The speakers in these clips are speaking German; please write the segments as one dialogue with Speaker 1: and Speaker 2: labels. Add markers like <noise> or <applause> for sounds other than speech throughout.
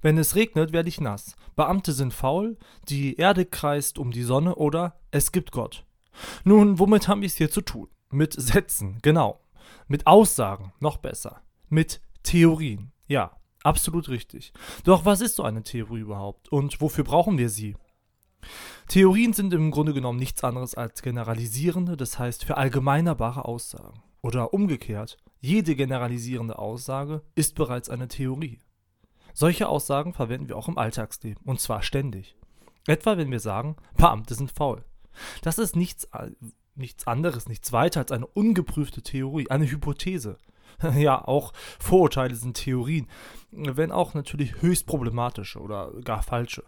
Speaker 1: Wenn es regnet, werde ich nass. Beamte sind faul, die Erde kreist um die Sonne oder es gibt Gott. Nun, womit haben wir es hier zu tun? Mit Sätzen, genau. Mit Aussagen, noch besser. Mit Theorien, ja, absolut richtig. Doch was ist so eine Theorie überhaupt und wofür brauchen wir sie? Theorien sind im Grunde genommen nichts anderes als generalisierende, das heißt verallgemeinerbare Aussagen. Oder umgekehrt, jede generalisierende Aussage ist bereits eine Theorie. Solche Aussagen verwenden wir auch im Alltagsleben, und zwar ständig. Etwa wenn wir sagen, Beamte sind faul. Das ist nichts, nichts anderes, nichts weiter als eine ungeprüfte Theorie, eine Hypothese. <laughs> Ja, auch Vorurteile sind Theorien, wenn auch natürlich höchst problematische oder gar falsche.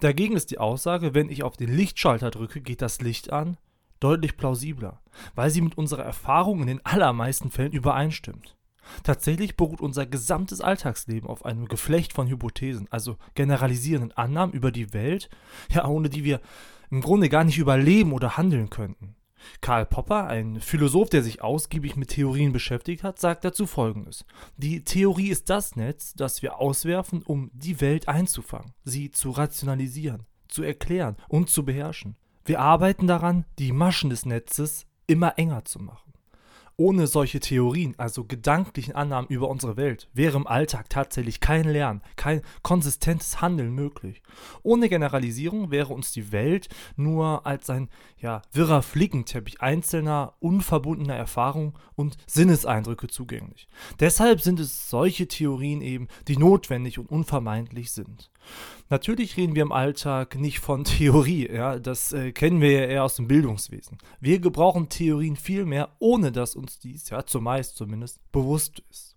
Speaker 1: Dagegen ist die Aussage, wenn ich auf den Lichtschalter drücke, geht das Licht an, deutlich plausibler, weil sie mit unserer Erfahrung in den allermeisten Fällen übereinstimmt. Tatsächlich beruht unser gesamtes Alltagsleben auf einem Geflecht von Hypothesen, also generalisierenden Annahmen über die Welt, ja, ohne die wir im Grunde gar nicht überleben oder handeln könnten. Karl Popper, ein Philosoph, der sich ausgiebig mit Theorien beschäftigt hat, sagt dazu folgendes: Die Theorie ist das Netz, das wir auswerfen, um die Welt einzufangen, sie zu rationalisieren, zu erklären und zu beherrschen. Wir arbeiten daran, die Maschen des Netzes immer enger zu machen. Ohne solche Theorien, also gedanklichen Annahmen über unsere Welt, wäre im Alltag tatsächlich kein Lernen, kein konsistentes Handeln möglich. Ohne Generalisierung wäre uns die Welt nur als ein ja, wirrer Flickenteppich einzelner, unverbundener Erfahrungen und Sinneseindrücke zugänglich. Deshalb sind es solche Theorien eben, die notwendig und unvermeidlich sind. Natürlich reden wir im Alltag nicht von <laughs> Theorie, ja, das äh, kennen wir ja eher aus dem Bildungswesen. Wir gebrauchen Theorien viel mehr, ohne dass uns dies, ja, zumeist zumindest, bewusst ist.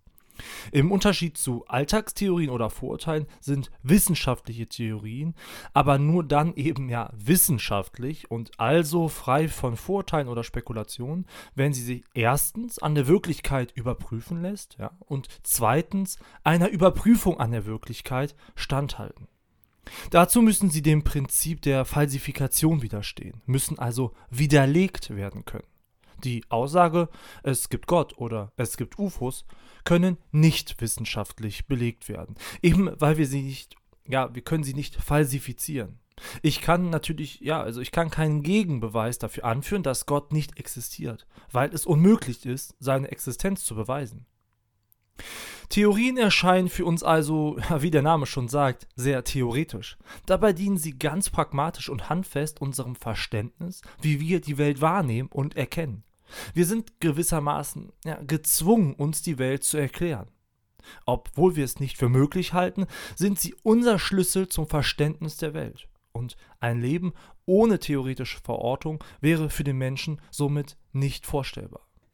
Speaker 1: Im Unterschied zu Alltagstheorien oder Vorurteilen sind wissenschaftliche Theorien aber nur dann eben ja wissenschaftlich und also frei von Vorurteilen oder Spekulationen, wenn sie sich erstens an der Wirklichkeit überprüfen lässt ja, und zweitens einer Überprüfung an der Wirklichkeit standhalten. Dazu müssen sie dem Prinzip der Falsifikation widerstehen, müssen also widerlegt werden können. Die Aussage, es gibt Gott oder es gibt UFOs, können nicht wissenschaftlich belegt werden, eben weil wir sie nicht, ja, wir können sie nicht falsifizieren. Ich kann natürlich, ja, also ich kann keinen Gegenbeweis dafür anführen, dass Gott nicht existiert, weil es unmöglich ist, seine Existenz zu beweisen. Theorien erscheinen für uns also, <laughs> wie der Name schon sagt, sehr theoretisch. Dabei dienen sie ganz pragmatisch und handfest unserem Verständnis, wie wir die Welt wahrnehmen und erkennen. Wir sind gewissermaßen ja, gezwungen, uns die Welt zu erklären. Obwohl wir es nicht für möglich halten, sind sie unser Schlüssel zum Verständnis der Welt. Und ein Leben ohne theoretische Verortung wäre für den Menschen somit nicht vorstellbar.